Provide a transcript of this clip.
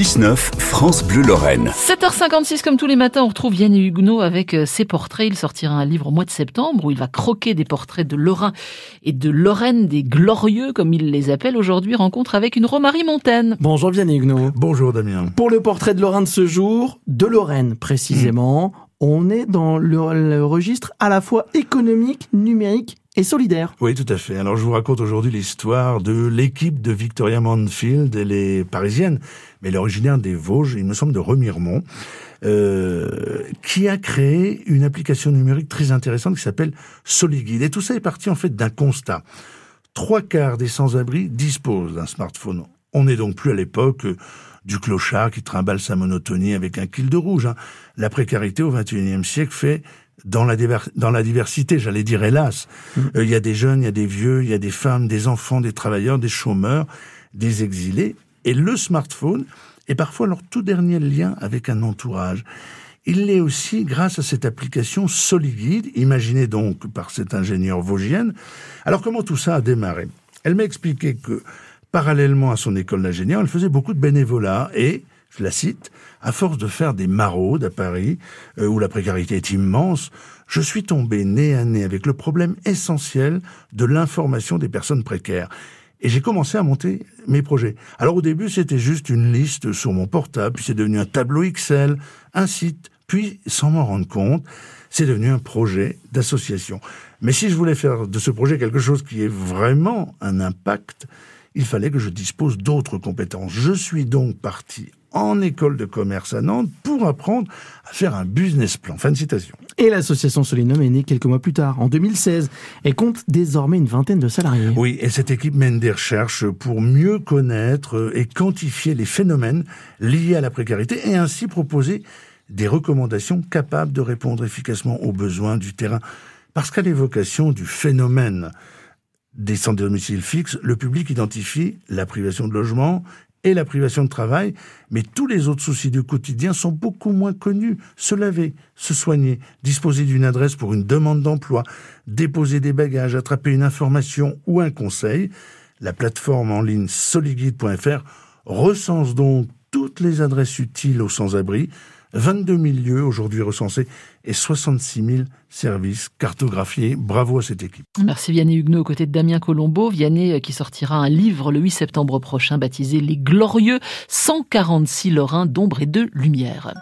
6-9, France Bleu Lorraine. 7h56, comme tous les matins, on retrouve Yann Huguenot avec euh, ses portraits. Il sortira un livre au mois de septembre où il va croquer des portraits de Lorrain et de Lorraine, des glorieux, comme il les appelle aujourd'hui. Rencontre avec une Romarie Montaine. Bonjour Yann Huguenot. Bonjour Damien. Pour le portrait de Lorrain de ce jour, de Lorraine précisément, on est dans le, le registre à la fois économique, numérique et solidaire. Oui, tout à fait. Alors, je vous raconte aujourd'hui l'histoire de l'équipe de Victoria Manfield. Elle est parisienne, mais elle est originaire des Vosges, il me semble de Remiremont, euh, qui a créé une application numérique très intéressante qui s'appelle Soliguide. Et tout ça est parti en fait d'un constat. Trois quarts des sans-abri disposent d'un smartphone. On n'est donc plus à l'époque du clochard qui trimballe sa monotonie avec un kill de rouge. Hein. La précarité au XXIe siècle fait dans la, dans la diversité, j'allais dire hélas. Mmh. Euh, il y a des jeunes, il y a des vieux, il y a des femmes, des enfants, des travailleurs, des chômeurs, des exilés. Et le smartphone est parfois leur tout dernier lien avec un entourage. Il l'est aussi grâce à cette application Soliguide, imaginée donc par cette ingénieure vosgienne. Alors comment tout ça a démarré? Elle m'a expliqué que, parallèlement à son école d'ingénieur, elle faisait beaucoup de bénévolat et je la cite, à force de faire des maraudes à Paris, euh, où la précarité est immense, je suis tombé nez à nez avec le problème essentiel de l'information des personnes précaires. Et j'ai commencé à monter mes projets. Alors au début, c'était juste une liste sur mon portable, puis c'est devenu un tableau Excel, un site, puis, sans m'en rendre compte, c'est devenu un projet d'association. Mais si je voulais faire de ce projet quelque chose qui ait vraiment un impact, il fallait que je dispose d'autres compétences. Je suis donc parti en école de commerce à Nantes pour apprendre à faire un business plan. Fin de citation. Et l'association Solinum est née quelques mois plus tard, en 2016, et compte désormais une vingtaine de salariés. Oui, et cette équipe mène des recherches pour mieux connaître et quantifier les phénomènes liés à la précarité et ainsi proposer des recommandations capables de répondre efficacement aux besoins du terrain. Parce qu'à l'évocation du phénomène des centres de domicile fixe, le public identifie la privation de logement et la privation de travail, mais tous les autres soucis du quotidien sont beaucoup moins connus. Se laver, se soigner, disposer d'une adresse pour une demande d'emploi, déposer des bagages, attraper une information ou un conseil. La plateforme en ligne soliguide.fr recense donc toutes les adresses utiles aux sans-abri 22 000 lieux aujourd'hui recensés et 66 000 services cartographiés. Bravo à cette équipe. Merci Vianney Huguenot aux côtés de Damien Colombo. Vianney euh, qui sortira un livre le 8 septembre prochain baptisé Les Glorieux 146 Lorrains d'ombre et de lumière.